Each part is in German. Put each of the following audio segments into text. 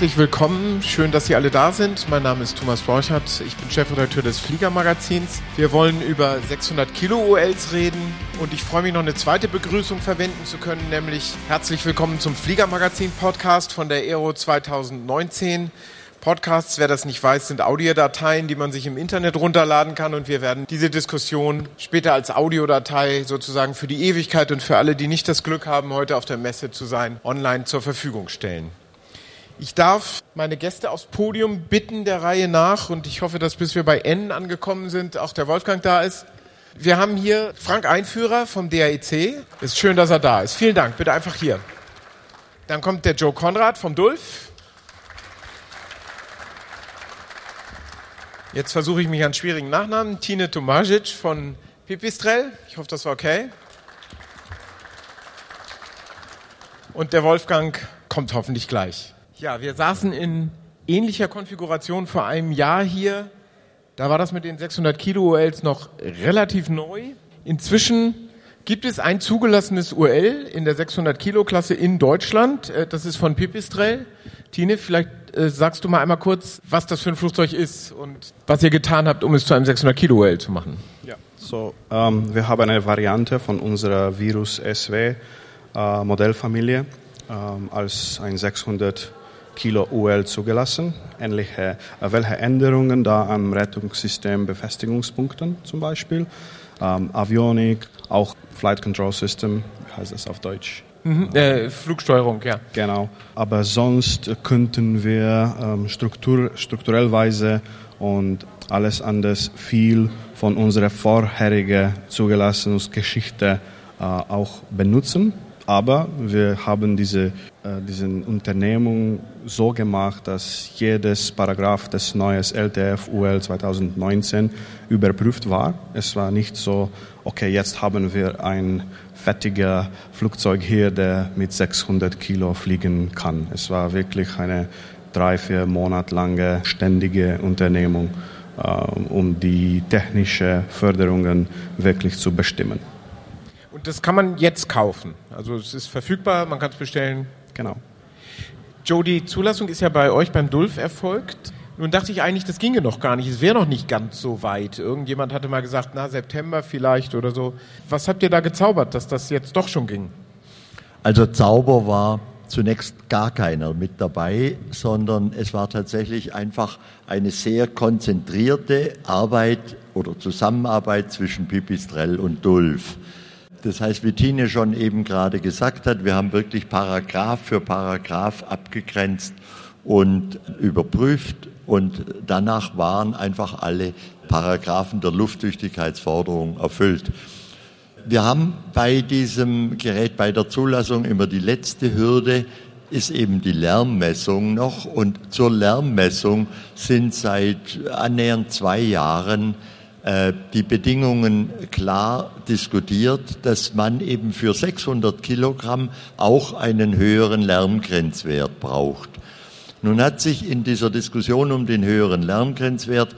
herzlich willkommen. Schön, dass Sie alle da sind. Mein Name ist Thomas Borchardt. Ich bin Chefredakteur des Fliegermagazins. Wir wollen über 600 Kilo ULs reden und ich freue mich noch eine zweite Begrüßung verwenden zu können, nämlich herzlich willkommen zum Fliegermagazin Podcast von der Aero 2019. Podcasts, wer das nicht weiß, sind Audiodateien, die man sich im Internet runterladen kann und wir werden diese Diskussion später als Audiodatei sozusagen für die Ewigkeit und für alle, die nicht das Glück haben, heute auf der Messe zu sein, online zur Verfügung stellen. Ich darf meine Gäste aufs Podium bitten der Reihe nach und ich hoffe, dass bis wir bei N angekommen sind, auch der Wolfgang da ist. Wir haben hier Frank Einführer vom DAEC. Ist schön, dass er da ist. Vielen Dank. Bitte einfach hier. Dann kommt der Joe Konrad vom Dulf. Jetzt versuche ich mich an schwierigen Nachnamen. Tine Tomajic von Pipistrel. Ich hoffe, das war okay. Und der Wolfgang kommt hoffentlich gleich. Ja, wir saßen in ähnlicher Konfiguration vor einem Jahr hier. Da war das mit den 600 Kilo ULs noch relativ neu. Inzwischen gibt es ein zugelassenes UL in der 600 Kilo Klasse in Deutschland. Äh, das ist von Pipistrel. Tine, vielleicht äh, sagst du mal einmal kurz, was das für ein Flugzeug ist und was ihr getan habt, um es zu einem 600 Kilo UL zu machen. Ja, so ähm, wir haben eine Variante von unserer Virus SW äh, Modellfamilie ähm, als ein 600 Kilo UL zugelassen. Ähnliche, äh, welche Änderungen da am Rettungssystem Befestigungspunkten zum Beispiel, ähm, Avionik, auch Flight Control System, wie heißt das auf Deutsch? Mhm, äh, Flugsteuerung, ja. Genau. Aber sonst könnten wir ähm, struktur, strukturellweise und alles anders viel von unserer vorherigen Zulassungsgeschichte äh, auch benutzen. Aber wir haben diese, äh, diese Unternehmung so gemacht, dass jedes Paragraph des neuen LTF UL 2019 überprüft war. Es war nicht so, okay, jetzt haben wir ein fettiger Flugzeug hier, der mit 600 Kilo fliegen kann. Es war wirklich eine drei, vier Monate lange ständige Unternehmung, äh, um die technische Förderungen wirklich zu bestimmen. Und das kann man jetzt kaufen. Also es ist verfügbar, man kann es bestellen. Genau. Joe, die Zulassung ist ja bei euch beim Dulf erfolgt. Nun dachte ich eigentlich, das ginge noch gar nicht. Es wäre noch nicht ganz so weit. Irgendjemand hatte mal gesagt, na, September vielleicht oder so. Was habt ihr da gezaubert, dass das jetzt doch schon ging? Also Zauber war zunächst gar keiner mit dabei, sondern es war tatsächlich einfach eine sehr konzentrierte Arbeit oder Zusammenarbeit zwischen Pipistrel und Dulf. Das heißt, wie Tine schon eben gerade gesagt hat, wir haben wirklich Paragraph für Paragraph abgegrenzt und überprüft und danach waren einfach alle Paragraphen der Lufttüchtigkeitsforderung erfüllt. Wir haben bei diesem Gerät, bei der Zulassung immer die letzte Hürde, ist eben die Lärmmessung noch. Und zur Lärmmessung sind seit annähernd zwei Jahren die Bedingungen klar diskutiert, dass man eben für 600 Kilogramm auch einen höheren Lärmgrenzwert braucht. Nun hat sich in dieser Diskussion um den höheren Lärmgrenzwert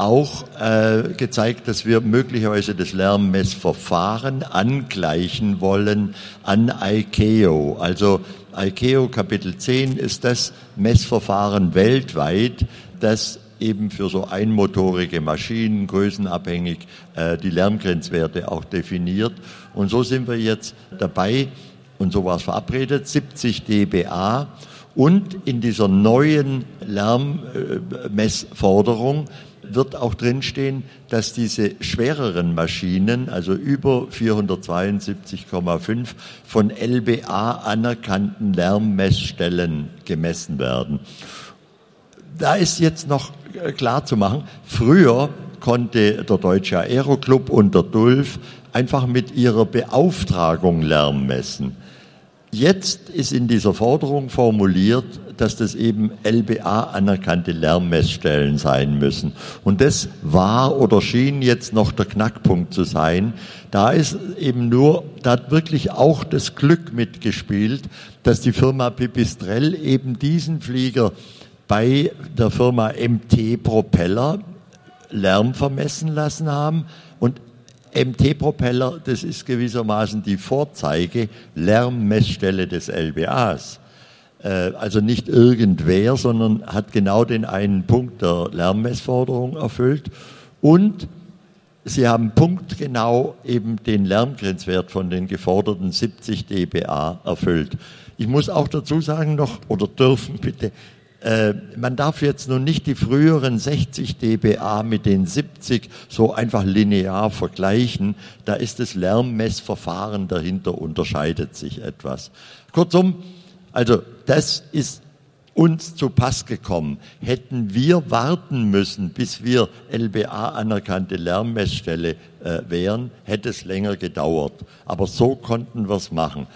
auch äh, gezeigt, dass wir möglicherweise das Lärmmessverfahren angleichen wollen an ICAO. Also ICAO Kapitel 10 ist das Messverfahren weltweit, das eben für so einmotorige Maschinen größenabhängig äh, die Lärmgrenzwerte auch definiert. Und so sind wir jetzt dabei, und so war es verabredet, 70 dBA und in dieser neuen Lärmmessforderung wird auch drinstehen, dass diese schwereren Maschinen, also über 472,5, von LBA anerkannten Lärmmessstellen gemessen werden. Da ist jetzt noch klar zu machen, früher konnte der Deutsche Aeroclub und der DULF einfach mit ihrer Beauftragung Lärm messen. Jetzt ist in dieser Forderung formuliert, dass das eben LBA anerkannte Lärmmessstellen sein müssen. Und das war oder schien jetzt noch der Knackpunkt zu sein. Da ist eben nur, da hat wirklich auch das Glück mitgespielt, dass die Firma Pipistrel eben diesen Flieger bei der Firma MT Propeller Lärm vermessen lassen haben und MT-Propeller, das ist gewissermaßen die Vorzeige Lärmmessstelle des LBAs. Äh, also nicht irgendwer, sondern hat genau den einen Punkt der Lärmmessforderung erfüllt. Und Sie haben punktgenau eben den Lärmgrenzwert von den geforderten 70 dBA erfüllt. Ich muss auch dazu sagen noch, oder dürfen bitte, äh, man darf jetzt nun nicht die früheren 60 dBA mit den 70 so einfach linear vergleichen. Da ist das Lärmmessverfahren dahinter unterscheidet sich etwas. Kurzum, also das ist uns zu Pass gekommen. Hätten wir warten müssen, bis wir LBA anerkannte Lärmmessstelle äh, wären, hätte es länger gedauert. Aber so konnten wir es machen.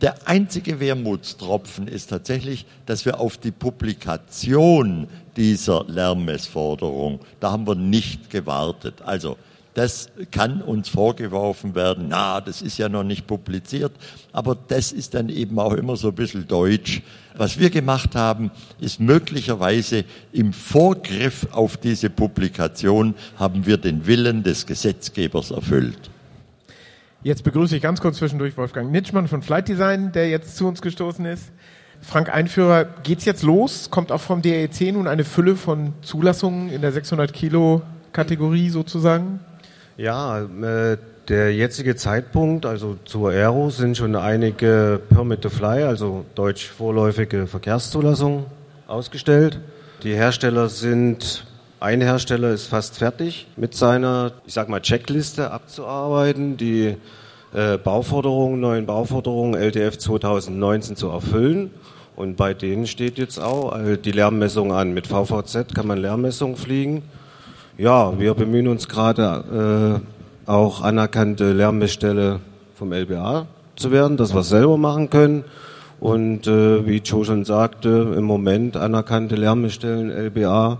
Der einzige Wermutstropfen ist tatsächlich, dass wir auf die Publikation dieser Lärmmessforderung, da haben wir nicht gewartet. Also das kann uns vorgeworfen werden, na, das ist ja noch nicht publiziert, aber das ist dann eben auch immer so ein bisschen deutsch. Was wir gemacht haben, ist möglicherweise im Vorgriff auf diese Publikation haben wir den Willen des Gesetzgebers erfüllt. Jetzt begrüße ich ganz kurz zwischendurch Wolfgang Nitschmann von Flight Design, der jetzt zu uns gestoßen ist. Frank Einführer, geht's jetzt los? Kommt auch vom DEC nun eine Fülle von Zulassungen in der 600 Kilo Kategorie sozusagen? Ja, äh, der jetzige Zeitpunkt, also zur Aero, sind schon einige Permit to Fly, also deutsch vorläufige Verkehrszulassungen ausgestellt. Die Hersteller sind ein Hersteller ist fast fertig mit seiner, ich sag mal, Checkliste abzuarbeiten, die äh, Bauforderungen, neuen Bauforderungen LTF 2019 zu erfüllen. Und bei denen steht jetzt auch äh, die Lärmmessung an. Mit VVZ kann man Lärmmessung fliegen. Ja, wir bemühen uns gerade äh, auch anerkannte Lärmmessstelle vom LBA zu werden, dass wir es selber machen können. Und äh, wie Joe schon sagte, im Moment anerkannte Lärmmessstellen LBA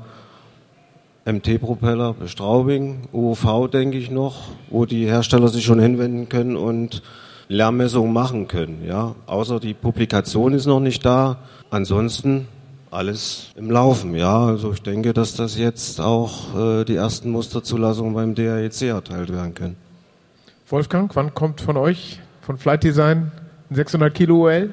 MT-Propeller, Straubing, UOV denke ich noch, wo die Hersteller sich schon hinwenden können und Lärmmessungen machen können. Ja, außer die Publikation ist noch nicht da. Ansonsten alles im Laufen. Ja, also ich denke, dass das jetzt auch äh, die ersten Musterzulassungen beim DAEC erteilt werden können. Wolfgang, wann kommt von euch, von Flight Design, ein 600 Kilo UL?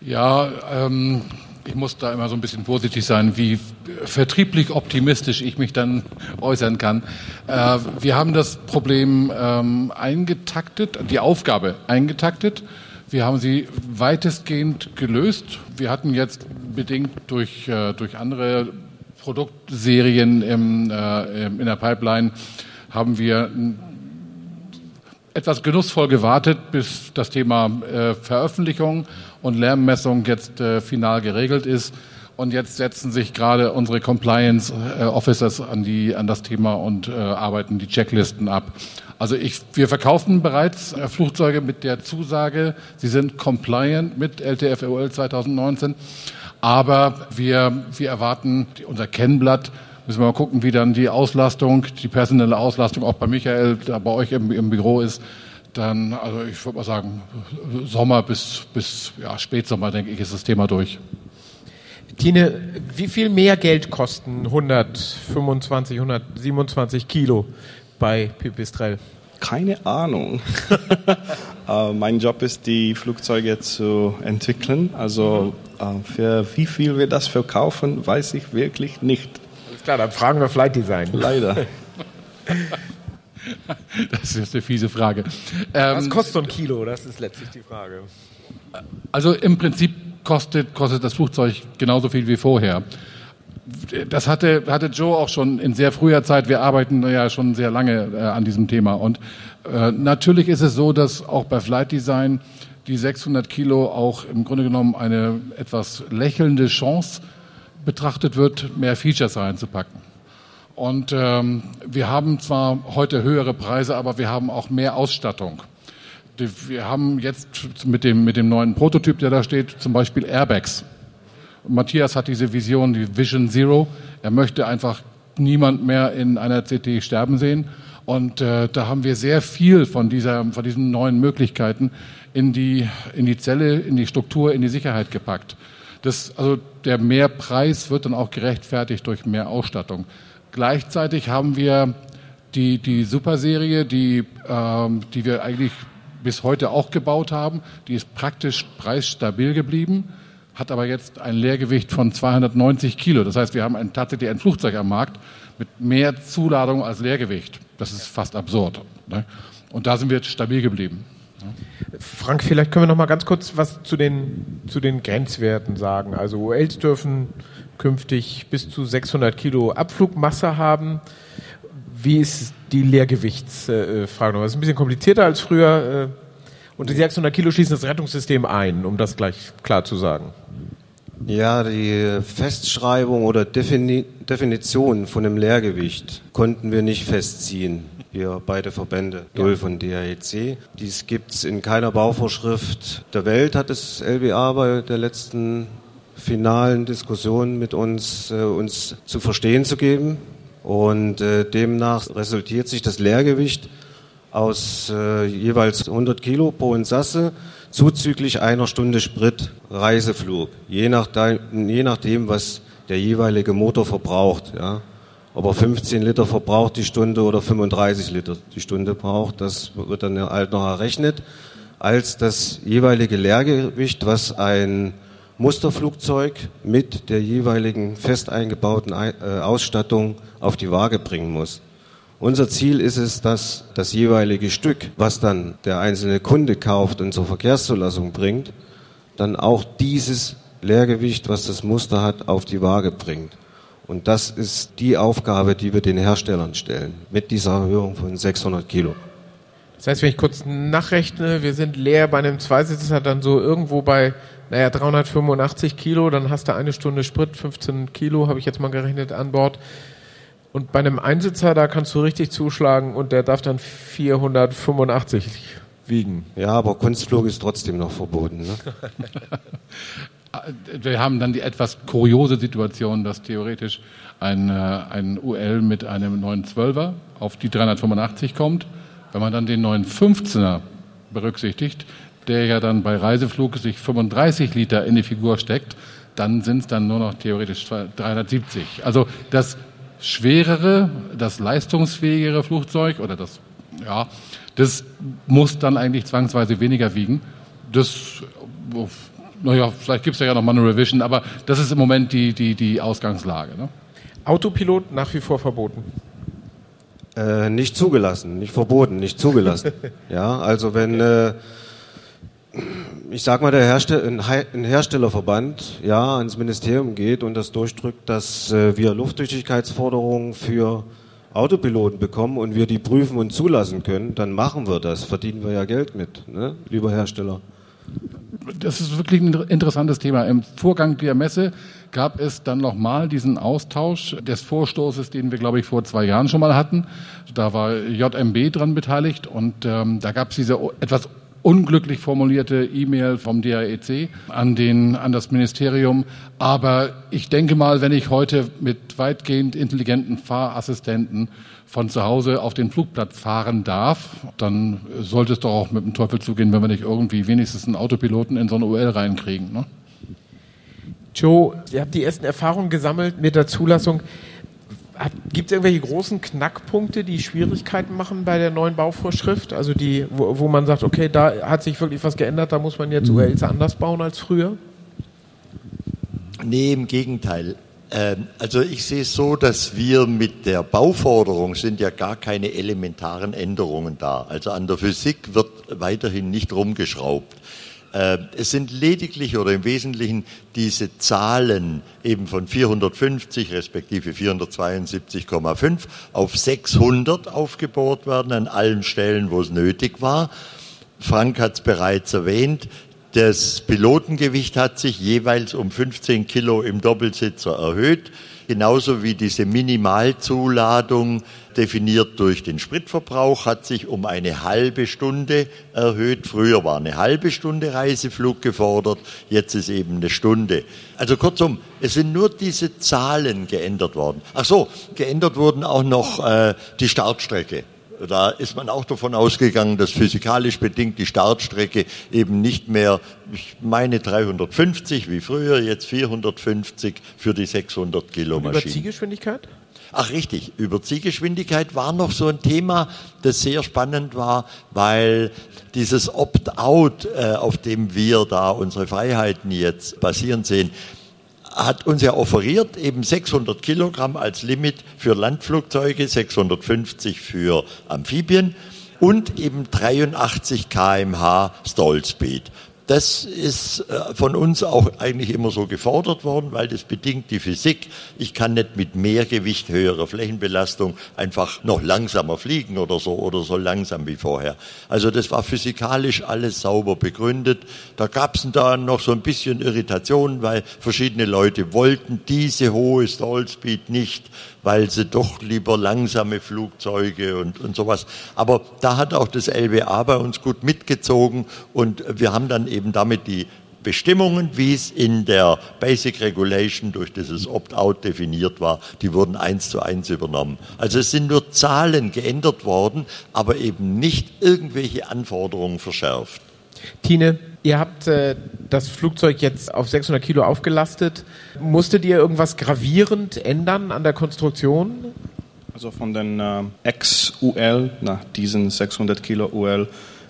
Ja, ähm, ich muss da immer so ein bisschen vorsichtig sein, wie vertrieblich optimistisch ich mich dann äußern kann. Äh, wir haben das Problem ähm, eingetaktet, die Aufgabe eingetaktet. Wir haben sie weitestgehend gelöst. Wir hatten jetzt bedingt durch, äh, durch andere Produktserien im, äh, in der Pipeline haben wir etwas genussvoll gewartet, bis das Thema äh, Veröffentlichung und Lärmmessung jetzt äh, final geregelt ist. Und jetzt setzen sich gerade unsere Compliance äh, Officers an, die, an das Thema und äh, arbeiten die Checklisten ab. Also ich, wir verkaufen bereits äh, Flugzeuge mit der Zusage, sie sind compliant mit LTFOL 2019. Aber wir, wir erwarten unser Kennblatt müssen wir mal gucken, wie dann die Auslastung, die personelle Auslastung auch bei Michael, da bei euch im, im Büro ist dann, also ich würde mal sagen, Sommer bis, bis ja, Spätsommer, denke ich, ist das Thema durch. Tine, wie viel mehr Geld kosten 125, 127 Kilo bei Pipistrel? Keine Ahnung. uh, mein Job ist, die Flugzeuge zu entwickeln. Also uh, für wie viel wir das verkaufen, weiß ich wirklich nicht. Alles klar, dann fragen wir Flight Design. Leider. Das ist eine fiese Frage. Was ähm, kostet so ein Kilo? Das ist letztlich die Frage. Also im Prinzip kostet, kostet das Flugzeug genauso viel wie vorher. Das hatte, hatte Joe auch schon in sehr früher Zeit. Wir arbeiten ja schon sehr lange äh, an diesem Thema. Und äh, natürlich ist es so, dass auch bei Flight Design die 600 Kilo auch im Grunde genommen eine etwas lächelnde Chance betrachtet wird, mehr Features reinzupacken. Und ähm, wir haben zwar heute höhere Preise, aber wir haben auch mehr Ausstattung. Wir haben jetzt mit dem, mit dem neuen Prototyp, der da steht, zum Beispiel Airbags. Matthias hat diese Vision, die Vision Zero. Er möchte einfach niemand mehr in einer CT sterben sehen. Und äh, da haben wir sehr viel von, dieser, von diesen neuen Möglichkeiten in die, in die Zelle, in die Struktur, in die Sicherheit gepackt. Das, also der Mehrpreis wird dann auch gerechtfertigt durch mehr Ausstattung. Gleichzeitig haben wir die, die Superserie, die, ähm, die wir eigentlich bis heute auch gebaut haben, die ist praktisch preisstabil geblieben. hat aber jetzt ein Leergewicht von 290 Kilo. Das heißt, wir haben ein, tatsächlich ein Flugzeug am Markt mit mehr Zuladung als Leergewicht. Das ist fast absurd. Ne? Und da sind wir jetzt stabil geblieben. Frank, vielleicht können wir noch mal ganz kurz was zu den, zu den Grenzwerten sagen. Also ULs dürfen künftig bis zu 600 Kilo Abflugmasse haben. Wie ist die Leergewichtsfrage noch? Das ist ein bisschen komplizierter als früher. Äh, und die 600 Kilo schließen das Rettungssystem ein, um das gleich klar zu sagen. Ja, die Festschreibung oder Defini Definition von dem Leergewicht konnten wir nicht festziehen. Wir beide Verbände, DULF und DAEC. Dies gibt es in keiner Bauvorschrift der Welt, hat das LBA bei der letzten finalen Diskussion mit uns, äh, uns zu verstehen zu geben. Und äh, demnach resultiert sich das Leergewicht aus äh, jeweils 100 Kilo pro Insasse zuzüglich einer Stunde Sprit Reiseflug, je, nach je nachdem, was der jeweilige Motor verbraucht. Ja. Ob er 15 Liter verbraucht die Stunde oder 35 Liter die Stunde braucht, das wird dann halt noch errechnet als das jeweilige Leergewicht, was ein Musterflugzeug mit der jeweiligen fest eingebauten äh, Ausstattung auf die Waage bringen muss. Unser Ziel ist es, dass das jeweilige Stück, was dann der einzelne Kunde kauft und zur Verkehrszulassung bringt, dann auch dieses Leergewicht, was das Muster hat, auf die Waage bringt. Und das ist die Aufgabe, die wir den Herstellern stellen, mit dieser Erhöhung von 600 Kilo. Das heißt, wenn ich kurz nachrechne, wir sind leer bei einem Zweisitzer dann so irgendwo bei, naja, 385 Kilo, dann hast du eine Stunde Sprit, 15 Kilo, habe ich jetzt mal gerechnet, an Bord. Und bei einem Einsitzer, da kannst du richtig zuschlagen und der darf dann 485 wiegen. Ja, aber Kunstflug ist trotzdem noch verboten. Ne? Wir haben dann die etwas kuriose Situation, dass theoretisch ein, äh, ein UL mit einem 912er auf die 385 kommt. Wenn man dann den 915er berücksichtigt, der ja dann bei Reiseflug sich 35 Liter in die Figur steckt, dann sind es dann nur noch theoretisch 370. Also das schwerere, das leistungsfähigere Flugzeug oder das, ja, das muss dann eigentlich zwangsweise weniger wiegen. Das, naja, vielleicht gibt es ja noch mal eine Revision, aber das ist im Moment die, die, die Ausgangslage. Ne? Autopilot nach wie vor verboten. Äh, nicht zugelassen, nicht verboten, nicht zugelassen. ja, also wenn äh, ich sag mal, der Herstell ein Herstellerverband ja ans Ministerium geht und das durchdrückt, dass äh, wir Luftdichtigkeitsforderungen für Autopiloten bekommen und wir die prüfen und zulassen können, dann machen wir das. Verdienen wir ja Geld mit, ne? lieber Hersteller. Das ist wirklich ein interessantes Thema. Im Vorgang der Messe gab es dann nochmal diesen Austausch des Vorstoßes, den wir, glaube ich, vor zwei Jahren schon mal hatten. Da war JMB dran beteiligt und ähm, da gab es diese etwas unglücklich formulierte E-Mail vom DAEC an, den, an das Ministerium. Aber ich denke mal, wenn ich heute mit weitgehend intelligenten Fahrassistenten von zu Hause auf den Flugplatz fahren darf, dann sollte es doch auch mit dem Teufel zugehen, wenn wir nicht irgendwie wenigstens einen Autopiloten in so eine UL reinkriegen. Ne? Joe, ihr habt die ersten Erfahrungen gesammelt mit der Zulassung. Gibt es irgendwelche großen Knackpunkte, die Schwierigkeiten machen bei der neuen Bauvorschrift? Also die, wo, wo man sagt, okay, da hat sich wirklich was geändert, da muss man jetzt ULs anders bauen als früher? Nee, im Gegenteil. Ähm, also ich sehe es so, dass wir mit der Bauforderung sind ja gar keine elementaren Änderungen da. Also an der Physik wird weiterhin nicht rumgeschraubt. Äh, es sind lediglich oder im Wesentlichen diese Zahlen eben von 450 respektive 472,5 auf 600 aufgebohrt werden an allen Stellen, wo es nötig war. Frank hat es bereits erwähnt. Das Pilotengewicht hat sich jeweils um 15 Kilo im Doppelsitzer erhöht, genauso wie diese Minimalzuladung definiert durch den Spritverbrauch, hat sich um eine halbe Stunde erhöht. Früher war eine halbe Stunde Reiseflug gefordert, jetzt ist eben eine Stunde. Also kurzum, es sind nur diese Zahlen geändert worden. Ach so, geändert wurden auch noch äh, die Startstrecke. Da ist man auch davon ausgegangen, dass physikalisch bedingt die Startstrecke eben nicht mehr, ich meine 350 wie früher, jetzt 450 für die 600 Kilo Maschine. Über Zielgeschwindigkeit? Ach richtig, Überziehgeschwindigkeit war noch so ein Thema, das sehr spannend war, weil dieses Opt-out, äh, auf dem wir da unsere Freiheiten jetzt basieren sehen, hat uns ja offeriert, eben 600 Kilogramm als Limit für Landflugzeuge, 650 für Amphibien und eben 83 kmh Stallspeed. Das ist äh, von uns auch eigentlich immer so gefordert worden, weil das bedingt die Physik. Ich kann nicht mit mehr Gewicht, höherer Flächenbelastung einfach noch langsamer fliegen oder so oder so langsam wie vorher. Also das war physikalisch alles sauber begründet. Da gab es dann noch so ein bisschen Irritation, weil verschiedene Leute wollten diese hohe Stallspeed nicht weil sie doch lieber langsame Flugzeuge und, und sowas. Aber da hat auch das LBA bei uns gut mitgezogen und wir haben dann eben damit die Bestimmungen, wie es in der Basic Regulation durch dieses Opt-out definiert war, die wurden eins zu eins übernommen. Also es sind nur Zahlen geändert worden, aber eben nicht irgendwelche Anforderungen verschärft. Tine, ihr habt äh, das Flugzeug jetzt auf 600 Kilo aufgelastet. Musstet ihr irgendwas gravierend ändern an der Konstruktion? Also von den äh, Ex-UL nach diesen 600 Kilo UL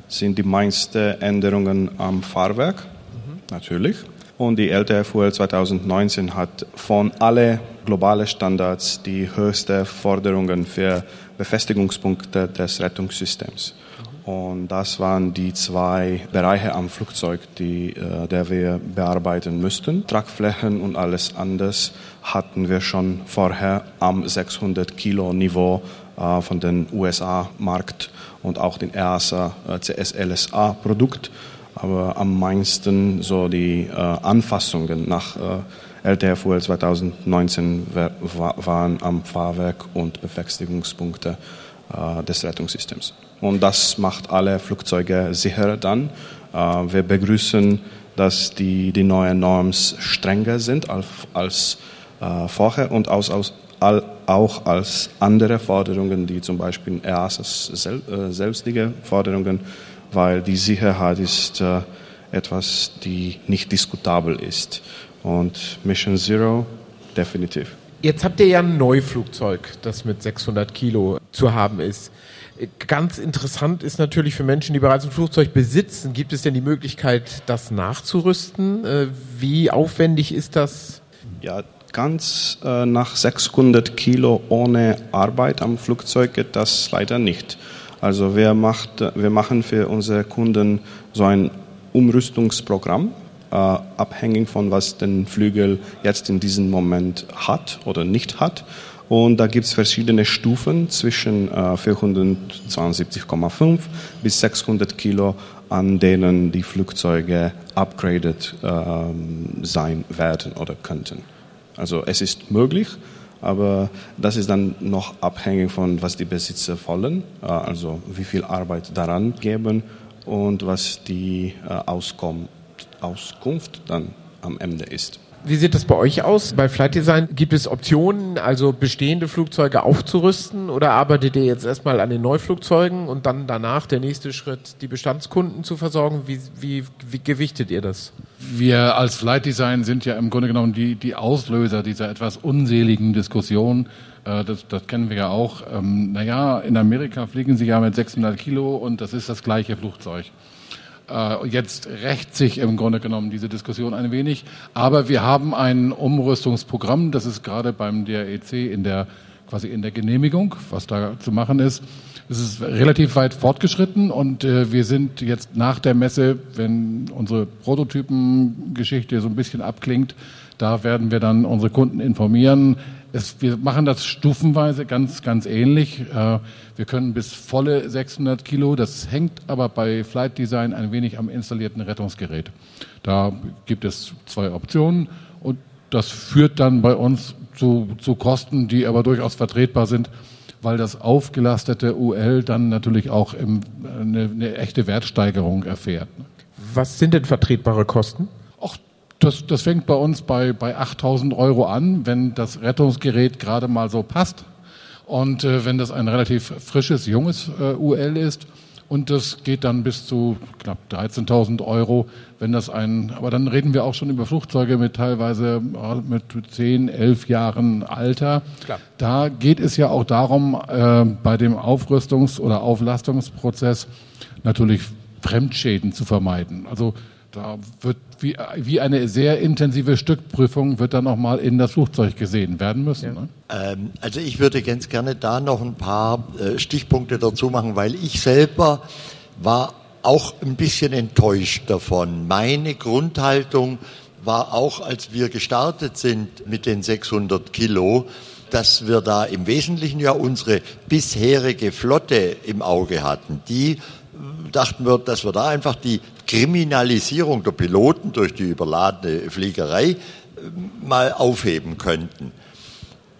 sind die meisten Änderungen am Fahrwerk, mhm. natürlich. Und die LTF-UL 2019 hat von allen globalen Standards die höchsten Forderungen für Befestigungspunkte des Rettungssystems. Und das waren die zwei Bereiche am Flugzeug, die, äh, der wir bearbeiten müssten. Tragflächen und alles anders hatten wir schon vorher am 600 Kilo Niveau äh, von den USA-Markt und auch den EASA äh, CSLSA Produkt. Aber am meisten so die äh, Anfassungen nach äh, LTFUL 2019 waren am Fahrwerk und Befestigungspunkte äh, des Rettungssystems. Und das macht alle Flugzeuge sicherer dann. Äh, wir begrüßen, dass die, die neuen Norms strenger sind als, als äh, vorher und aus, aus, auch als andere Forderungen, die zum Beispiel EASAs sel, äh, selbstige Forderungen, weil die Sicherheit ist etwas, die nicht diskutabel ist. Und Mission Zero definitiv. Jetzt habt ihr ja ein Neuflugzeug, das mit 600 Kilo zu haben ist. Ganz interessant ist natürlich für Menschen, die bereits ein Flugzeug besitzen, gibt es denn die Möglichkeit, das nachzurüsten? Äh, wie aufwendig ist das? Ja, ganz äh, nach 600 Kilo ohne Arbeit am Flugzeug geht das leider nicht. Also wir, macht, wir machen für unsere Kunden so ein Umrüstungsprogramm, äh, abhängig von was den Flügel jetzt in diesem Moment hat oder nicht hat. Und da gibt es verschiedene Stufen zwischen äh, 472,5 bis 600 Kilo, an denen die Flugzeuge upgraded äh, sein werden oder könnten. Also es ist möglich, aber das ist dann noch abhängig von, was die Besitzer wollen, äh, also wie viel Arbeit daran geben und was die äh, Auskunft dann am Ende ist. Wie sieht das bei euch aus? Bei Flight Design gibt es Optionen, also bestehende Flugzeuge aufzurüsten oder arbeitet ihr jetzt erstmal an den Neuflugzeugen und dann danach der nächste Schritt, die Bestandskunden zu versorgen? Wie, wie, wie gewichtet ihr das? Wir als Flight Design sind ja im Grunde genommen die, die Auslöser dieser etwas unseligen Diskussion. Äh, das, das kennen wir ja auch. Ähm, naja, in Amerika fliegen sie ja mit 600 Kilo und das ist das gleiche Flugzeug. Äh, jetzt rächt sich im Grunde genommen diese Diskussion ein wenig. Aber wir haben ein Umrüstungsprogramm, das ist gerade beim DREC in der, quasi in der Genehmigung, was da zu machen ist. Es ist relativ weit fortgeschritten und äh, wir sind jetzt nach der Messe, wenn unsere Prototypengeschichte so ein bisschen abklingt, da werden wir dann unsere Kunden informieren. Es, wir machen das stufenweise ganz, ganz ähnlich. Äh, wir können bis volle 600 Kilo. Das hängt aber bei Flight Design ein wenig am installierten Rettungsgerät. Da gibt es zwei Optionen und das führt dann bei uns zu, zu Kosten, die aber durchaus vertretbar sind, weil das aufgelastete UL dann natürlich auch im, eine, eine echte Wertsteigerung erfährt. Was sind denn vertretbare Kosten? Das, das fängt bei uns bei, bei 8000 Euro an, wenn das Rettungsgerät gerade mal so passt. Und äh, wenn das ein relativ frisches, junges äh, UL ist und das geht dann bis zu knapp 13.000 Euro, wenn das ein, aber dann reden wir auch schon über Flugzeuge mit teilweise mit 10, 11 Jahren Alter. Klar. Da geht es ja auch darum, äh, bei dem Aufrüstungs- oder Auflastungsprozess natürlich Fremdschäden zu vermeiden. Also da wird wie, wie eine sehr intensive Stückprüfung wird dann nochmal in das Flugzeug gesehen werden müssen. Ja. Ne? Ähm, also ich würde ganz gerne da noch ein paar äh, Stichpunkte dazu machen, weil ich selber war auch ein bisschen enttäuscht davon. Meine Grundhaltung war auch, als wir gestartet sind mit den 600 Kilo, dass wir da im Wesentlichen ja unsere bisherige Flotte im Auge hatten. Die dachten wir, dass wir da einfach die Kriminalisierung der Piloten durch die überladene Fliegerei äh, mal aufheben könnten.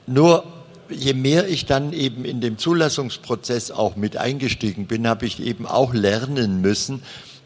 Nur je mehr ich dann eben in dem Zulassungsprozess auch mit eingestiegen bin, habe ich eben auch lernen müssen,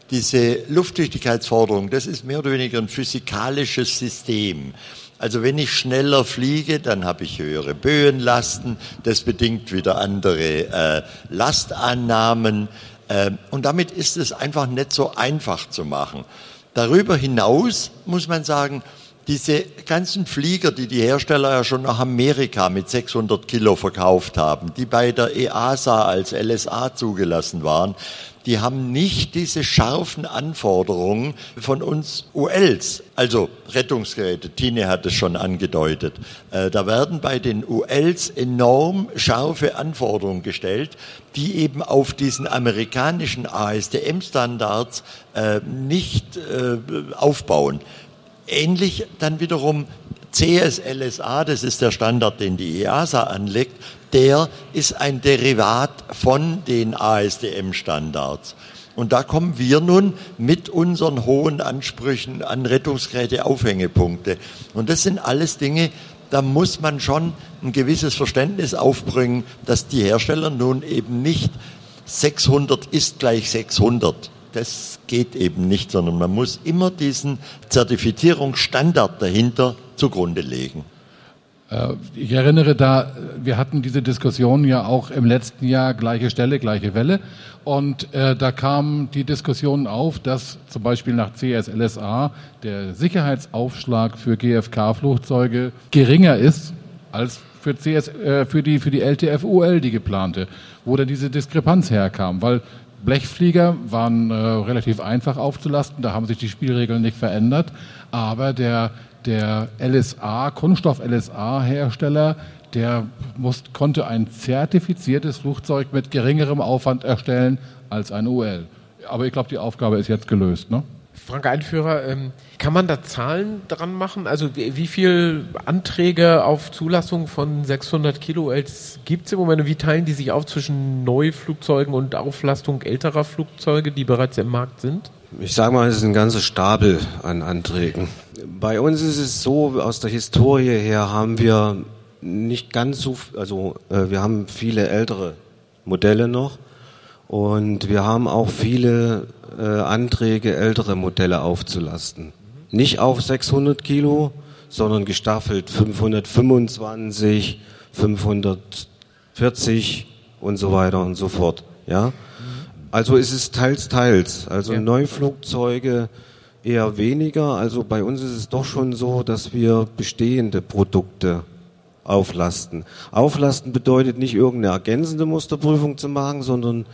diese Lufttüchtigkeitsforderung, das ist mehr oder weniger ein physikalisches System. Also wenn ich schneller fliege, dann habe ich höhere Böenlasten, das bedingt wieder andere äh, Lastannahmen. Ähm, und damit ist es einfach nicht so einfach zu machen. Darüber hinaus muss man sagen, diese ganzen Flieger, die die Hersteller ja schon nach Amerika mit 600 Kilo verkauft haben, die bei der EASA als LSA zugelassen waren, die haben nicht diese scharfen Anforderungen von uns ULs, also Rettungsgeräte. Tine hat es schon angedeutet. Äh, da werden bei den ULs enorm scharfe Anforderungen gestellt, die eben auf diesen amerikanischen ASTM-Standards äh, nicht äh, aufbauen. Ähnlich dann wiederum CSLSA, das ist der Standard, den die EASA anlegt, der ist ein Derivat von den ASDM-Standards. Und da kommen wir nun mit unseren hohen Ansprüchen an Rettungsgeräte-Aufhängepunkte. Und das sind alles Dinge, da muss man schon ein gewisses Verständnis aufbringen, dass die Hersteller nun eben nicht 600 ist gleich 600 das geht eben nicht, sondern man muss immer diesen Zertifizierungsstandard dahinter zugrunde legen. Äh, ich erinnere da, wir hatten diese Diskussion ja auch im letzten Jahr, gleiche Stelle, gleiche Welle. Und äh, da kam die Diskussion auf, dass zum Beispiel nach CSLSA der Sicherheitsaufschlag für GFK-Flugzeuge geringer ist als für, CS, äh, für die, für die LTF-UL, die geplante, wo da diese Diskrepanz herkam. Weil Blechflieger waren äh, relativ einfach aufzulasten, da haben sich die Spielregeln nicht verändert, aber der, der LSA, Kunststoff-LSA-Hersteller, der muss, konnte ein zertifiziertes Flugzeug mit geringerem Aufwand erstellen als ein UL. Aber ich glaube, die Aufgabe ist jetzt gelöst. Ne? Frank Einführer, ähm, kann man da Zahlen dran machen? Also wie, wie viel Anträge auf Zulassung von 600 Kilo gibt es im Moment? Wie teilen die sich auf zwischen Neuflugzeugen und Auflastung älterer Flugzeuge, die bereits im Markt sind? Ich sage mal, es ist ein ganzer Stapel an Anträgen. Bei uns ist es so, aus der Historie her haben wir nicht ganz so, also äh, wir haben viele ältere Modelle noch und wir haben auch viele äh, Anträge, ältere Modelle aufzulasten. Nicht auf 600 Kilo, sondern gestaffelt 525, 540 und so weiter und so fort. Ja? Also ist es teils, teils. Also ja. Neuflugzeuge eher weniger. Also bei uns ist es doch schon so, dass wir bestehende Produkte auflasten. Auflasten bedeutet nicht irgendeine ergänzende Musterprüfung zu machen, sondern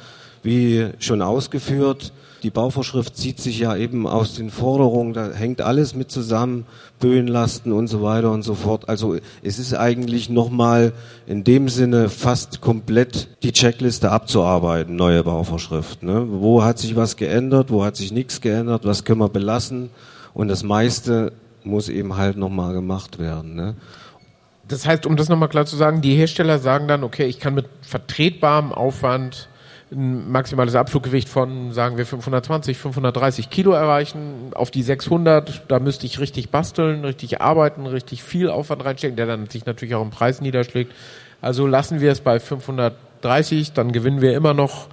wie schon ausgeführt, die Bauvorschrift zieht sich ja eben aus den Forderungen, da hängt alles mit zusammen, Böenlasten und so weiter und so fort. Also es ist eigentlich nochmal in dem Sinne fast komplett die Checkliste abzuarbeiten, neue Bauvorschrift. Ne? Wo hat sich was geändert, wo hat sich nichts geändert, was können wir belassen und das meiste muss eben halt nochmal gemacht werden. Ne? Das heißt, um das nochmal klar zu sagen, die Hersteller sagen dann, okay, ich kann mit vertretbarem Aufwand ein maximales Abfluggewicht von, sagen wir, 520, 530 Kilo erreichen. Auf die 600, da müsste ich richtig basteln, richtig arbeiten, richtig viel Aufwand reinstecken, der dann sich natürlich auch im Preis niederschlägt. Also lassen wir es bei 530, dann gewinnen wir immer noch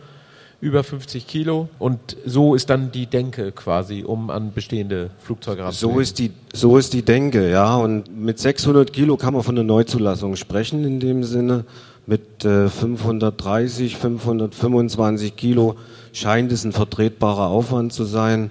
über 50 Kilo und so ist dann die Denke quasi, um an bestehende Flugzeuge ranzukommen. So ist die, so ist die Denke, ja. Und mit 600 Kilo kann man von einer Neuzulassung sprechen in dem Sinne. Mit äh, 530, 525 Kilo scheint es ein vertretbarer Aufwand zu sein.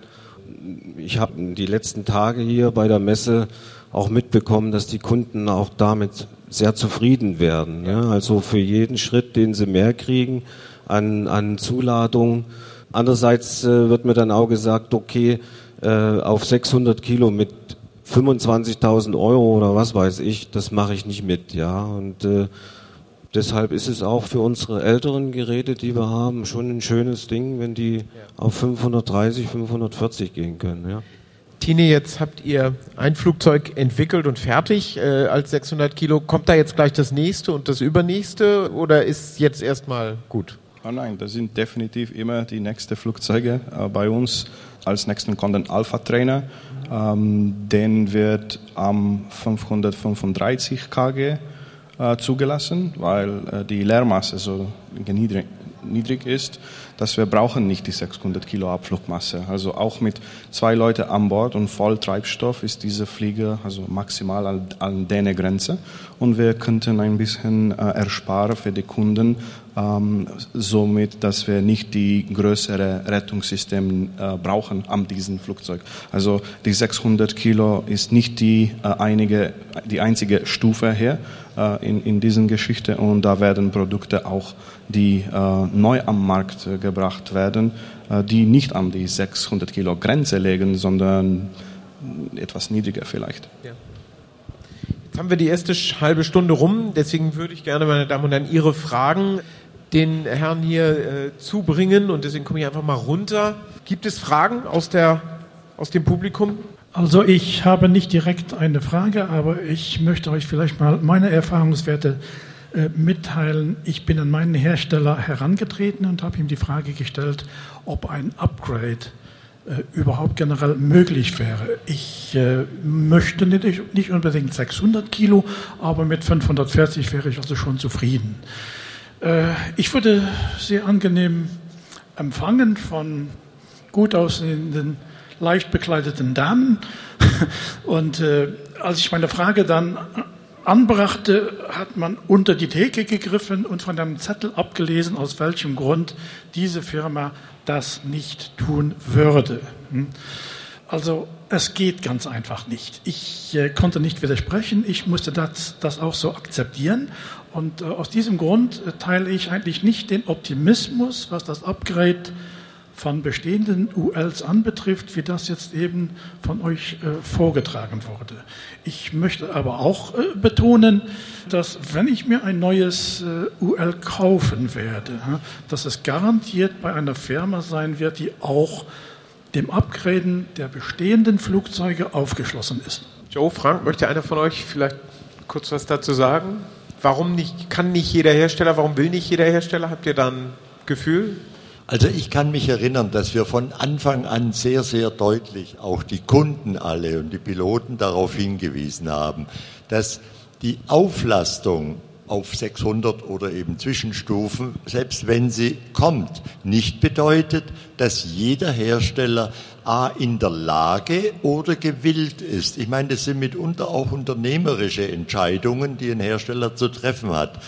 Ich habe die letzten Tage hier bei der Messe auch mitbekommen, dass die Kunden auch damit sehr zufrieden werden. Ja? Also für jeden Schritt, den sie mehr kriegen an, an Zuladung. Andererseits äh, wird mir dann auch gesagt, okay, äh, auf 600 Kilo mit 25.000 Euro oder was weiß ich, das mache ich nicht mit, ja. Und äh, deshalb ist es auch für unsere älteren Geräte, die wir haben, schon ein schönes Ding, wenn die auf 530, 540 gehen können, ja. Tine, jetzt habt ihr ein Flugzeug entwickelt und fertig äh, als 600 Kilo. Kommt da jetzt gleich das nächste und das übernächste oder ist jetzt erstmal gut? Oh nein, das sind definitiv immer die nächsten Flugzeuge äh, bei uns. Als nächsten kommt ein Alpha-Trainer. Ähm, den wird am 535 kg äh, zugelassen, weil äh, die Leermasse so niedrig, niedrig ist, dass wir brauchen nicht die 600 Kilo Abflugmasse. Also auch mit zwei Leuten an Bord und voll Treibstoff ist diese Flieger also maximal an, an der Grenze und wir könnten ein bisschen äh, ersparen für die Kunden, ähm, somit, dass wir nicht die größere Rettungssystem äh, brauchen an diesem Flugzeug. Also die 600 Kilo ist nicht die, äh, einige, die einzige Stufe hier äh, in, in diesen Geschichte und da werden Produkte auch, die äh, neu am Markt äh, gebracht werden, äh, die nicht an die 600 Kilo Grenze legen, sondern etwas niedriger vielleicht. Ja. Jetzt haben wir die erste halbe Stunde rum, deswegen würde ich gerne, meine Damen und Herren, Ihre Fragen den Herrn hier äh, zubringen und deswegen komme ich einfach mal runter. Gibt es Fragen aus, der, aus dem Publikum? Also ich habe nicht direkt eine Frage, aber ich möchte euch vielleicht mal meine Erfahrungswerte äh, mitteilen. Ich bin an meinen Hersteller herangetreten und habe ihm die Frage gestellt, ob ein Upgrade äh, überhaupt generell möglich wäre. Ich äh, möchte nicht, nicht unbedingt 600 Kilo, aber mit 540 wäre ich also schon zufrieden. Äh, ich wurde sehr angenehm empfangen von gut aussehenden, leicht bekleideten Damen. Und äh, als ich meine Frage dann anbrachte, hat man unter die Theke gegriffen und von einem Zettel abgelesen, aus welchem Grund diese Firma das nicht tun würde. Hm? Also es geht ganz einfach nicht. Ich äh, konnte nicht widersprechen, ich musste das, das auch so akzeptieren und äh, aus diesem Grund äh, teile ich eigentlich nicht den Optimismus, was das Upgrade von bestehenden ULs anbetrifft, wie das jetzt eben von euch äh, vorgetragen wurde. Ich möchte aber auch äh, betonen, dass wenn ich mir ein neues äh, UL kaufen werde, dass es garantiert bei einer Firma sein wird, die auch dem Upgraden der bestehenden Flugzeuge aufgeschlossen ist. Joe, Frank, möchte einer von euch vielleicht kurz was dazu sagen? Warum nicht, kann nicht jeder Hersteller, warum will nicht jeder Hersteller? Habt ihr da ein Gefühl? Also ich kann mich erinnern, dass wir von Anfang an sehr, sehr deutlich auch die Kunden alle und die Piloten darauf hingewiesen haben, dass die Auflastung auf 600 oder eben Zwischenstufen, selbst wenn sie kommt, nicht bedeutet, dass jeder Hersteller A in der Lage oder gewillt ist. Ich meine, das sind mitunter auch unternehmerische Entscheidungen, die ein Hersteller zu treffen hat.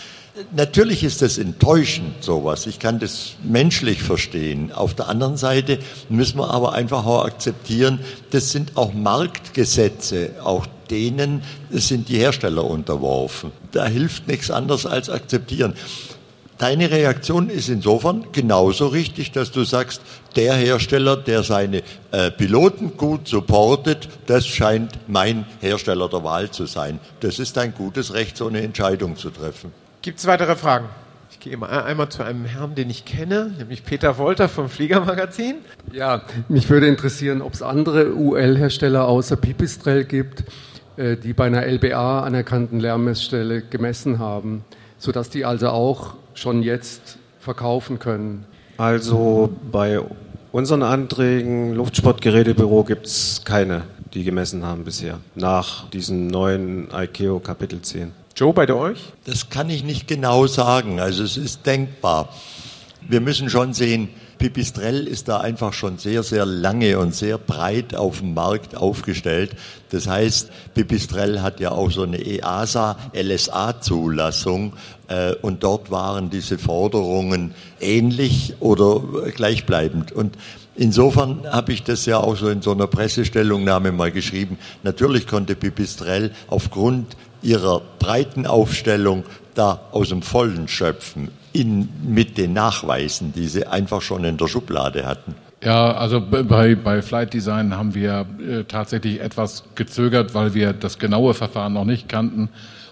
Natürlich ist das enttäuschend, sowas. Ich kann das menschlich verstehen. Auf der anderen Seite müssen wir aber einfach auch akzeptieren, das sind auch Marktgesetze, auch denen sind die Hersteller unterworfen. Da hilft nichts anderes als akzeptieren. Deine Reaktion ist insofern genauso richtig, dass du sagst, der Hersteller, der seine äh, Piloten gut supportet, das scheint mein Hersteller der Wahl zu sein. Das ist ein gutes Recht, so eine Entscheidung zu treffen. Gibt es weitere Fragen? Ich gehe mal einmal zu einem Herrn, den ich kenne, nämlich Peter Wolter vom Fliegermagazin. Ja, mich würde interessieren, ob es andere UL-Hersteller außer Pipistrel gibt, die bei einer LBA anerkannten Lärmmessstelle gemessen haben, sodass die also auch schon jetzt verkaufen können. Also bei unseren Anträgen Luftsportgerätebüro gibt es keine, die gemessen haben bisher, nach diesem neuen ICAO Kapitel 10. Joe, bei euch? Das kann ich nicht genau sagen. Also es ist denkbar. Wir müssen schon sehen, Pipistrel ist da einfach schon sehr, sehr lange und sehr breit auf dem Markt aufgestellt. Das heißt, Pipistrel hat ja auch so eine EASA LSA-Zulassung äh, und dort waren diese Forderungen ähnlich oder gleichbleibend. Und Insofern habe ich das ja auch so in so einer Pressestellungnahme mal geschrieben. Natürlich konnte Pipistrel aufgrund ihrer breiten Aufstellung da aus dem Vollen schöpfen, in, mit den Nachweisen, die sie einfach schon in der Schublade hatten. Ja, also bei, bei Flight Design haben wir äh, tatsächlich etwas gezögert, weil wir das genaue Verfahren noch nicht kannten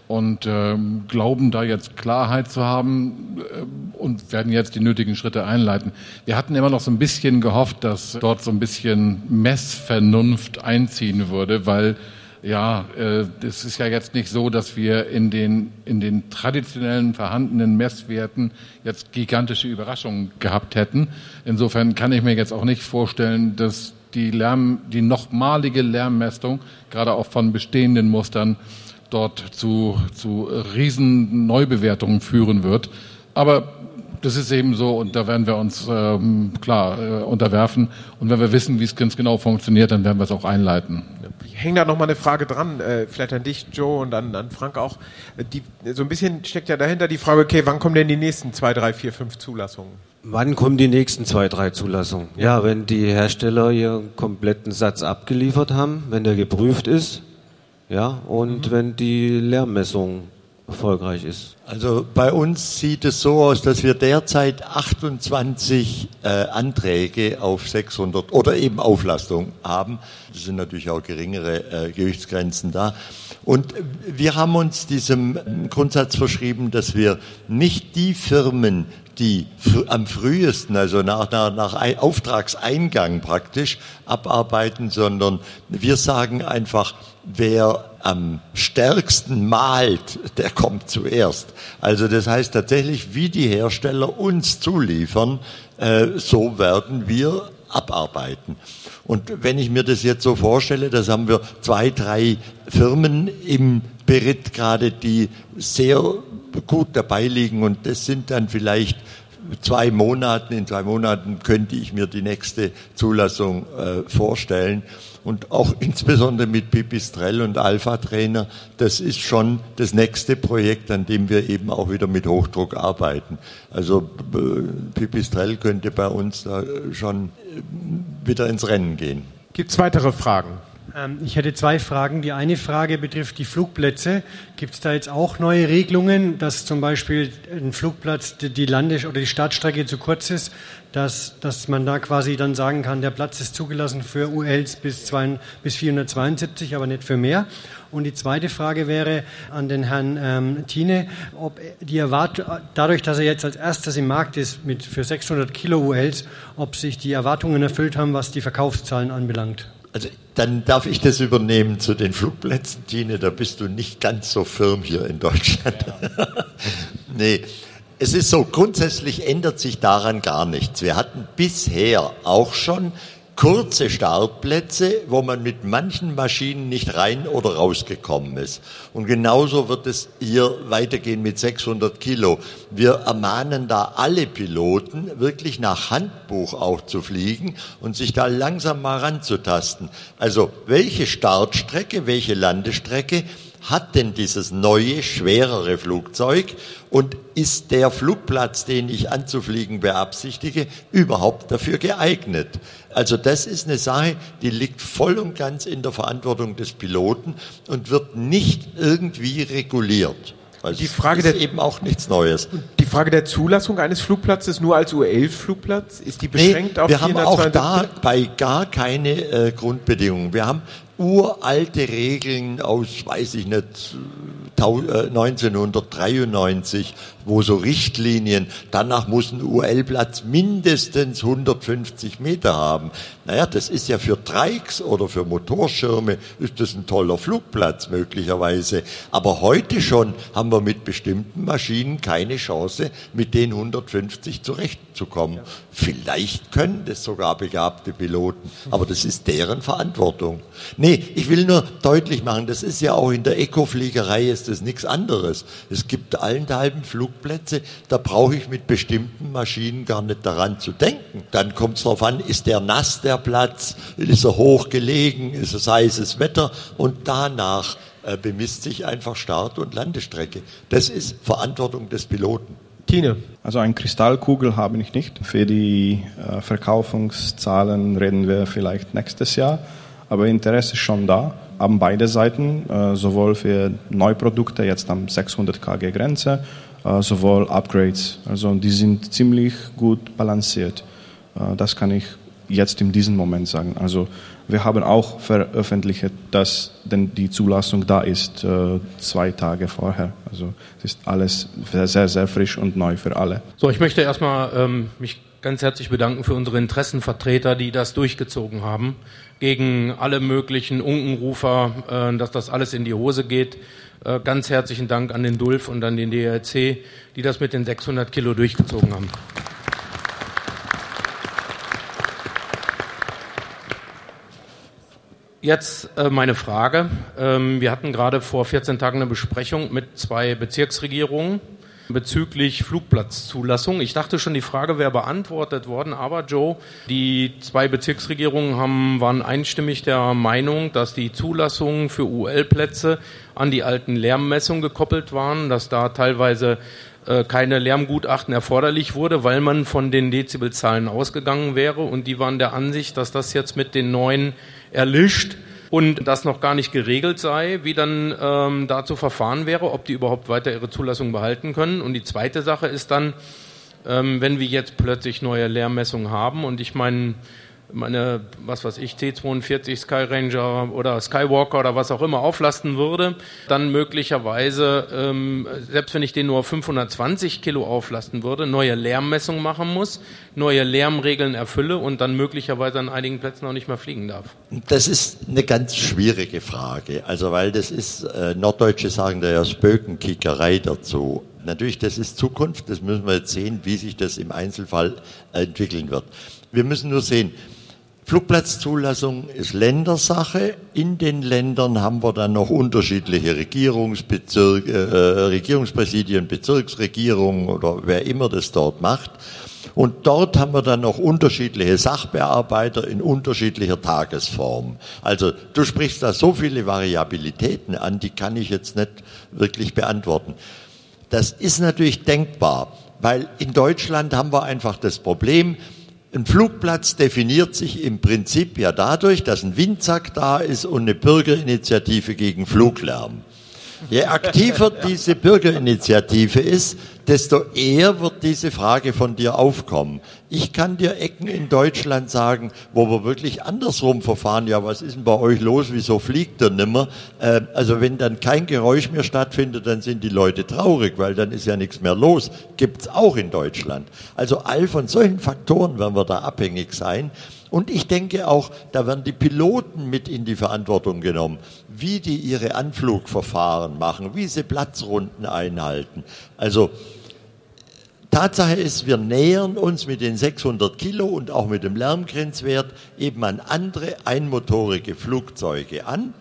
und ähm, glauben da jetzt Klarheit zu haben äh, und werden jetzt die nötigen Schritte einleiten. Wir hatten immer noch so ein bisschen gehofft, dass dort so ein bisschen Messvernunft einziehen würde, weil ja, äh, es ist ja jetzt nicht so, dass wir in den, in den traditionellen vorhandenen Messwerten jetzt gigantische Überraschungen gehabt hätten. Insofern kann ich mir jetzt auch nicht vorstellen, dass die Lärm, die nochmalige Lärmmessung, gerade auch von bestehenden Mustern, dort zu, zu riesen Neubewertungen führen wird. Aber das ist eben so und da werden wir uns ähm, klar äh, unterwerfen. Und wenn wir wissen, wie es ganz genau funktioniert, dann werden wir es auch einleiten. Hänge da noch mal eine Frage dran, äh, vielleicht an dich, Joe, und an, an Frank auch. Die, so ein bisschen steckt ja dahinter die Frage, okay, wann kommen denn die nächsten zwei, drei, vier, fünf Zulassungen? Wann kommen die nächsten zwei, drei Zulassungen? Ja, wenn die Hersteller ihren kompletten Satz abgeliefert haben, wenn der geprüft ist, ja, und mhm. wenn die Lärmmessung erfolgreich ist. Also bei uns sieht es so aus, dass wir derzeit 28 äh, Anträge auf 600 oder eben Auflastung haben. Es sind natürlich auch geringere äh, Gewichtsgrenzen da. Und wir haben uns diesem Grundsatz verschrieben, dass wir nicht die Firmen, die am frühesten, also nach, nach, nach Auftragseingang praktisch, abarbeiten, sondern wir sagen einfach, wer am stärksten malt, der kommt zuerst. Also das heißt tatsächlich, wie die Hersteller uns zuliefern, äh, so werden wir abarbeiten. Und wenn ich mir das jetzt so vorstelle, das haben wir zwei, drei Firmen im Beritt gerade, die sehr gut dabei liegen und das sind dann vielleicht zwei Monaten, in zwei Monaten könnte ich mir die nächste Zulassung äh, vorstellen und auch insbesondere mit Pipistrel und Alpha Trainer, das ist schon das nächste Projekt, an dem wir eben auch wieder mit Hochdruck arbeiten. Also äh, Pipistrel könnte bei uns da schon wieder ins Rennen gehen. Gibt es weitere Fragen? Ähm, ich hätte zwei Fragen. Die eine Frage betrifft die Flugplätze. Gibt es da jetzt auch neue Regelungen, dass zum Beispiel ein Flugplatz die Landes- oder die Startstrecke zu kurz ist, dass, dass man da quasi dann sagen kann, der Platz ist zugelassen für ULs bis, 2, bis 472, aber nicht für mehr? Und die zweite Frage wäre an den Herrn ähm, Thiene, ob die Erwartung, dadurch, dass er jetzt als erstes im Markt ist mit für 600 Kilo ULs, ob sich die Erwartungen erfüllt haben, was die Verkaufszahlen anbelangt. Also dann darf ich das übernehmen zu den Flugplätzen, Tine. Da bist du nicht ganz so firm hier in Deutschland. nee, es ist so, grundsätzlich ändert sich daran gar nichts. Wir hatten bisher auch schon kurze Startplätze, wo man mit manchen Maschinen nicht rein oder rausgekommen ist. Und genauso wird es hier weitergehen mit 600 Kilo. Wir ermahnen da alle Piloten, wirklich nach Handbuch auch zu fliegen und sich da langsam mal ranzutasten. Also welche Startstrecke, welche Landestrecke hat denn dieses neue, schwerere Flugzeug und ist der Flugplatz, den ich anzufliegen beabsichtige, überhaupt dafür geeignet? Also das ist eine Sache, die liegt voll und ganz in der Verantwortung des Piloten und wird nicht irgendwie reguliert. Also die Frage ist der, eben auch nichts Neues. Die Frage der Zulassung eines Flugplatzes nur als UL-Flugplatz, ist die beschränkt nee, auf Wir haben auch da bei gar keine äh, Grundbedingungen. Wir haben uralte Regeln aus, weiß ich nicht, 1993, wo so Richtlinien, danach muss ein UL-Platz mindestens 150 Meter haben. Naja, das ist ja für Trikes oder für Motorschirme, ist das ein toller Flugplatz möglicherweise. Aber heute schon haben wir mit bestimmten Maschinen keine Chance, mit den 150 zurechtzukommen. Ja. Vielleicht können das sogar begabte Piloten, aber das ist deren Verantwortung. Nee, Nee, ich will nur deutlich machen, das ist ja auch in der Ecofliegerei ist das nichts anderes. Es gibt allenthalben Flugplätze, da brauche ich mit bestimmten Maschinen gar nicht daran zu denken. Dann kommt es darauf an, ist der nass, der Platz, ist er hoch gelegen, ist es heißes Wetter und danach äh, bemisst sich einfach Start- und Landestrecke. Das ist Verantwortung des Piloten. Tine. Also eine Kristallkugel habe ich nicht. Für die äh, Verkaufungszahlen reden wir vielleicht nächstes Jahr. Aber Interesse ist schon da. Haben beide Seiten, äh, sowohl für Neuprodukte jetzt am 600 kg Grenze, äh, sowohl Upgrades. Also die sind ziemlich gut balanciert. Äh, das kann ich jetzt in diesem Moment sagen. Also wir haben auch veröffentlicht, dass denn die Zulassung da ist, zwei Tage vorher. Also es ist alles sehr, sehr frisch und neu für alle. So, ich möchte erstmal ähm, mich ganz herzlich bedanken für unsere Interessenvertreter, die das durchgezogen haben, gegen alle möglichen Unkenrufer, äh, dass das alles in die Hose geht. Äh, ganz herzlichen Dank an den DULF und an den DRC, die das mit den 600 Kilo durchgezogen haben. Jetzt äh, meine Frage. Ähm, wir hatten gerade vor 14 Tagen eine Besprechung mit zwei Bezirksregierungen bezüglich Flugplatzzulassung. Ich dachte schon, die Frage wäre beantwortet worden, aber Joe, die zwei Bezirksregierungen haben, waren einstimmig der Meinung, dass die Zulassungen für UL-Plätze an die alten Lärmmessungen gekoppelt waren, dass da teilweise äh, keine Lärmgutachten erforderlich wurde, weil man von den Dezibelzahlen ausgegangen wäre und die waren der Ansicht, dass das jetzt mit den neuen erlischt und das noch gar nicht geregelt sei, wie dann ähm, dazu verfahren wäre, ob die überhaupt weiter ihre Zulassung behalten können. Und die zweite Sache ist dann, ähm, wenn wir jetzt plötzlich neue Lehrmessungen haben und ich meine, meine, was weiß ich, T42 Sky Ranger oder Skywalker oder was auch immer auflasten würde, dann möglicherweise, ähm, selbst wenn ich den nur 520 Kilo auflasten würde, neue Lärmmessungen machen muss, neue Lärmregeln erfülle und dann möglicherweise an einigen Plätzen auch nicht mehr fliegen darf? Das ist eine ganz schwierige Frage. Also, weil das ist, äh, Norddeutsche sagen da ja Spökenkickerei dazu. Natürlich, das ist Zukunft, das müssen wir jetzt sehen, wie sich das im Einzelfall entwickeln wird. Wir müssen nur sehen, Flugplatzzulassung ist Ländersache. In den Ländern haben wir dann noch unterschiedliche Regierungsbezirke, äh, Regierungspräsidien, Bezirksregierungen oder wer immer das dort macht. Und dort haben wir dann noch unterschiedliche Sachbearbeiter in unterschiedlicher Tagesform. Also du sprichst da so viele Variabilitäten an, die kann ich jetzt nicht wirklich beantworten. Das ist natürlich denkbar, weil in Deutschland haben wir einfach das Problem, ein Flugplatz definiert sich im Prinzip ja dadurch, dass ein Windsack da ist und eine Bürgerinitiative gegen Fluglärm. Je aktiver diese Bürgerinitiative ist, desto eher wird diese Frage von dir aufkommen. Ich kann dir Ecken in Deutschland sagen, wo wir wirklich andersrum verfahren. Ja, was ist denn bei euch los? Wieso fliegt ihr nimmer? Äh, also wenn dann kein Geräusch mehr stattfindet, dann sind die Leute traurig, weil dann ist ja nichts mehr los. Gibt's auch in Deutschland. Also all von solchen Faktoren werden wir da abhängig sein. Und ich denke auch, da werden die Piloten mit in die Verantwortung genommen, wie die ihre Anflugverfahren machen, wie sie Platzrunden einhalten. Also Tatsache ist, wir nähern uns mit den 600 Kilo und auch mit dem Lärmgrenzwert eben an andere einmotorige Flugzeuge an.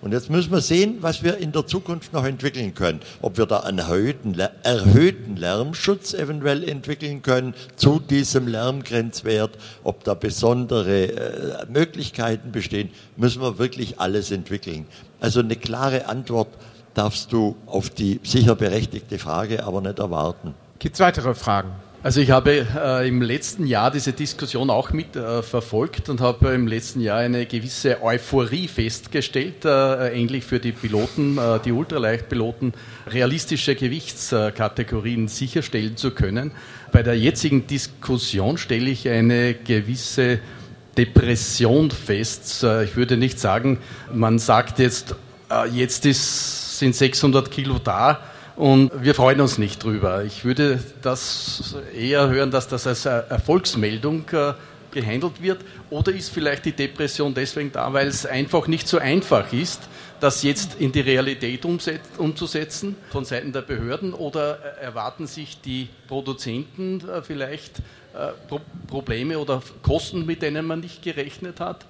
Und jetzt müssen wir sehen, was wir in der Zukunft noch entwickeln können. Ob wir da einen erhöhten, erhöhten Lärmschutz eventuell entwickeln können zu diesem Lärmgrenzwert, ob da besondere äh, Möglichkeiten bestehen, müssen wir wirklich alles entwickeln. Also eine klare Antwort darfst du auf die sicher berechtigte Frage aber nicht erwarten. Gibt es weitere Fragen? Also ich habe äh, im letzten Jahr diese Diskussion auch mit äh, verfolgt und habe im letzten Jahr eine gewisse Euphorie festgestellt, äh, ähnlich für die Piloten, äh, die Ultraleichtpiloten, realistische Gewichtskategorien sicherstellen zu können. Bei der jetzigen Diskussion stelle ich eine gewisse Depression fest. Äh, ich würde nicht sagen, man sagt jetzt, äh, jetzt ist, sind 600 Kilo da, und wir freuen uns nicht drüber. Ich würde das eher hören, dass das als Erfolgsmeldung äh, gehandelt wird. Oder ist vielleicht die Depression deswegen da, weil es einfach nicht so einfach ist, das jetzt in die Realität umzusetzen von Seiten der Behörden? Oder erwarten sich die Produzenten äh, vielleicht äh, Pro Probleme oder Kosten, mit denen man nicht gerechnet hat?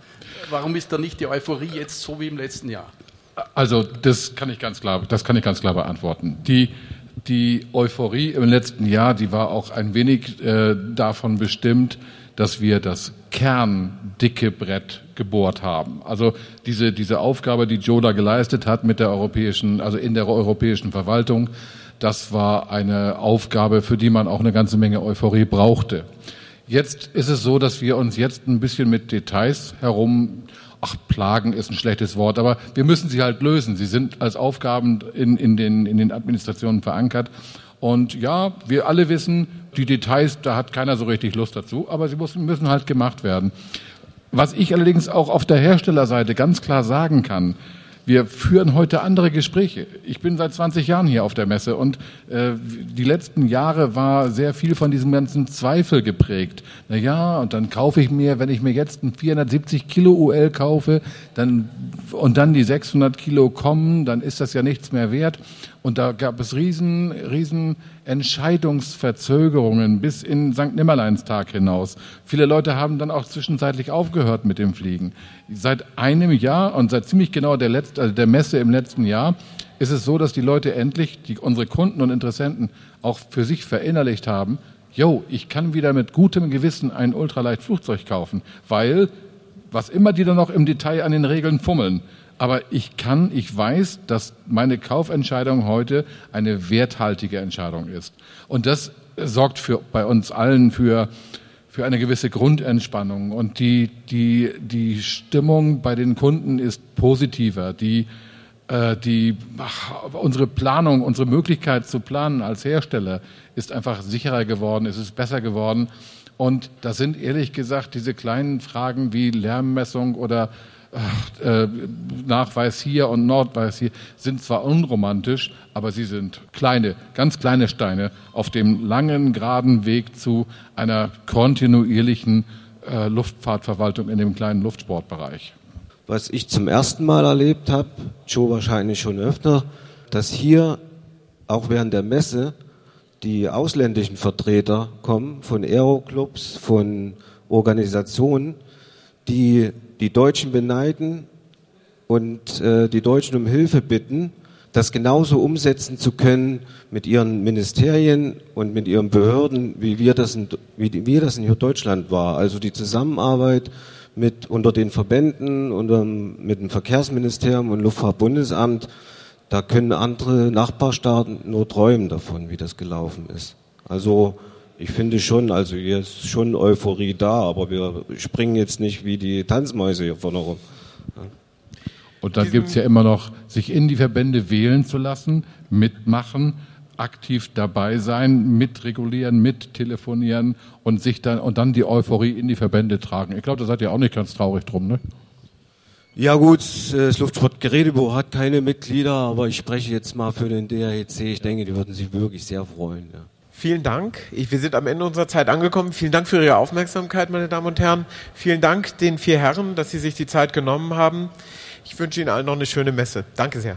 Warum ist da nicht die Euphorie jetzt so wie im letzten Jahr? Also das kann ich ganz klar, das kann ich ganz klar beantworten. Die, die Euphorie im letzten Jahr, die war auch ein wenig äh, davon bestimmt, dass wir das kerndicke Brett gebohrt haben. Also diese, diese Aufgabe, die Joe da geleistet hat mit der europäischen, also in der europäischen Verwaltung, das war eine Aufgabe, für die man auch eine ganze Menge Euphorie brauchte. Jetzt ist es so, dass wir uns jetzt ein bisschen mit Details herum ach, plagen ist ein schlechtes Wort, aber wir müssen sie halt lösen. Sie sind als Aufgaben in, in, den, in den Administrationen verankert. Und ja, wir alle wissen, die Details, da hat keiner so richtig Lust dazu, aber sie müssen, müssen halt gemacht werden. Was ich allerdings auch auf der Herstellerseite ganz klar sagen kann, wir führen heute andere Gespräche. Ich bin seit 20 Jahren hier auf der Messe und äh, die letzten Jahre war sehr viel von diesem ganzen Zweifel geprägt. Na ja, und dann kaufe ich mir, wenn ich mir jetzt ein 470 Kilo UL kaufe, dann und dann die 600 Kilo kommen, dann ist das ja nichts mehr wert. Und da gab es riesen, riesen Entscheidungsverzögerungen bis in St. Nimmerleinstag hinaus. Viele Leute haben dann auch zwischenzeitlich aufgehört mit dem Fliegen. Seit einem Jahr und seit ziemlich genau der, letzte, also der Messe im letzten Jahr ist es so, dass die Leute endlich, die, unsere Kunden und Interessenten auch für sich verinnerlicht haben, yo, ich kann wieder mit gutem Gewissen ein Ultraleichtflugzeug kaufen, weil was immer die dann noch im Detail an den Regeln fummeln, aber ich kann, ich weiß, dass meine Kaufentscheidung heute eine werthaltige Entscheidung ist. Und das sorgt für, bei uns allen für, für eine gewisse Grundentspannung. Und die, die, die Stimmung bei den Kunden ist positiver. Die, äh, die, ach, unsere Planung, unsere Möglichkeit zu planen als Hersteller ist einfach sicherer geworden, es ist besser geworden. Und das sind ehrlich gesagt diese kleinen Fragen wie Lärmmessung oder äh, Nachweis hier und Nordweis hier sind zwar unromantisch, aber sie sind kleine, ganz kleine Steine auf dem langen, geraden Weg zu einer kontinuierlichen äh, Luftfahrtverwaltung in dem kleinen Luftsportbereich. Was ich zum ersten Mal erlebt habe, Joe wahrscheinlich schon öfter, dass hier auch während der Messe die ausländischen Vertreter kommen von Aeroclubs, von Organisationen, die die Deutschen beneiden und äh, die Deutschen um Hilfe bitten, das genauso umsetzen zu können mit ihren Ministerien und mit ihren Behörden, wie wir das in, wie wir das in Deutschland war. Also die Zusammenarbeit mit unter den Verbänden, unter, mit dem Verkehrsministerium und Luftfahrtbundesamt, da können andere Nachbarstaaten nur träumen davon, wie das gelaufen ist. Also ich finde schon, also hier ist schon Euphorie da, aber wir springen jetzt nicht wie die Tanzmäuse hier vorne rum. Und dann gibt es ja immer noch, sich in die Verbände wählen zu lassen, mitmachen, aktiv dabei sein, mitregulieren, mittelefonieren und sich dann und dann die Euphorie in die Verbände tragen. Ich glaube, da seid ihr auch nicht ganz traurig drum, ne? Ja gut, das Luftsportgerätebüro hat keine Mitglieder, aber ich spreche jetzt mal für den DREC. Ich denke, die würden sich wirklich sehr freuen. Ja. Vielen Dank. Ich, wir sind am Ende unserer Zeit angekommen. Vielen Dank für Ihre Aufmerksamkeit, meine Damen und Herren. Vielen Dank den vier Herren, dass Sie sich die Zeit genommen haben. Ich wünsche Ihnen allen noch eine schöne Messe. Danke sehr.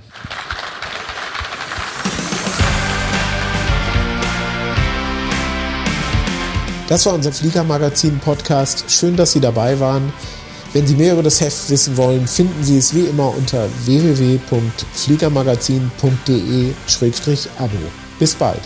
Das war unser Fliegermagazin-Podcast. Schön, dass Sie dabei waren. Wenn Sie mehr über das Heft wissen wollen, finden Sie es wie immer unter www.fliegermagazin.de-abo. Bis bald.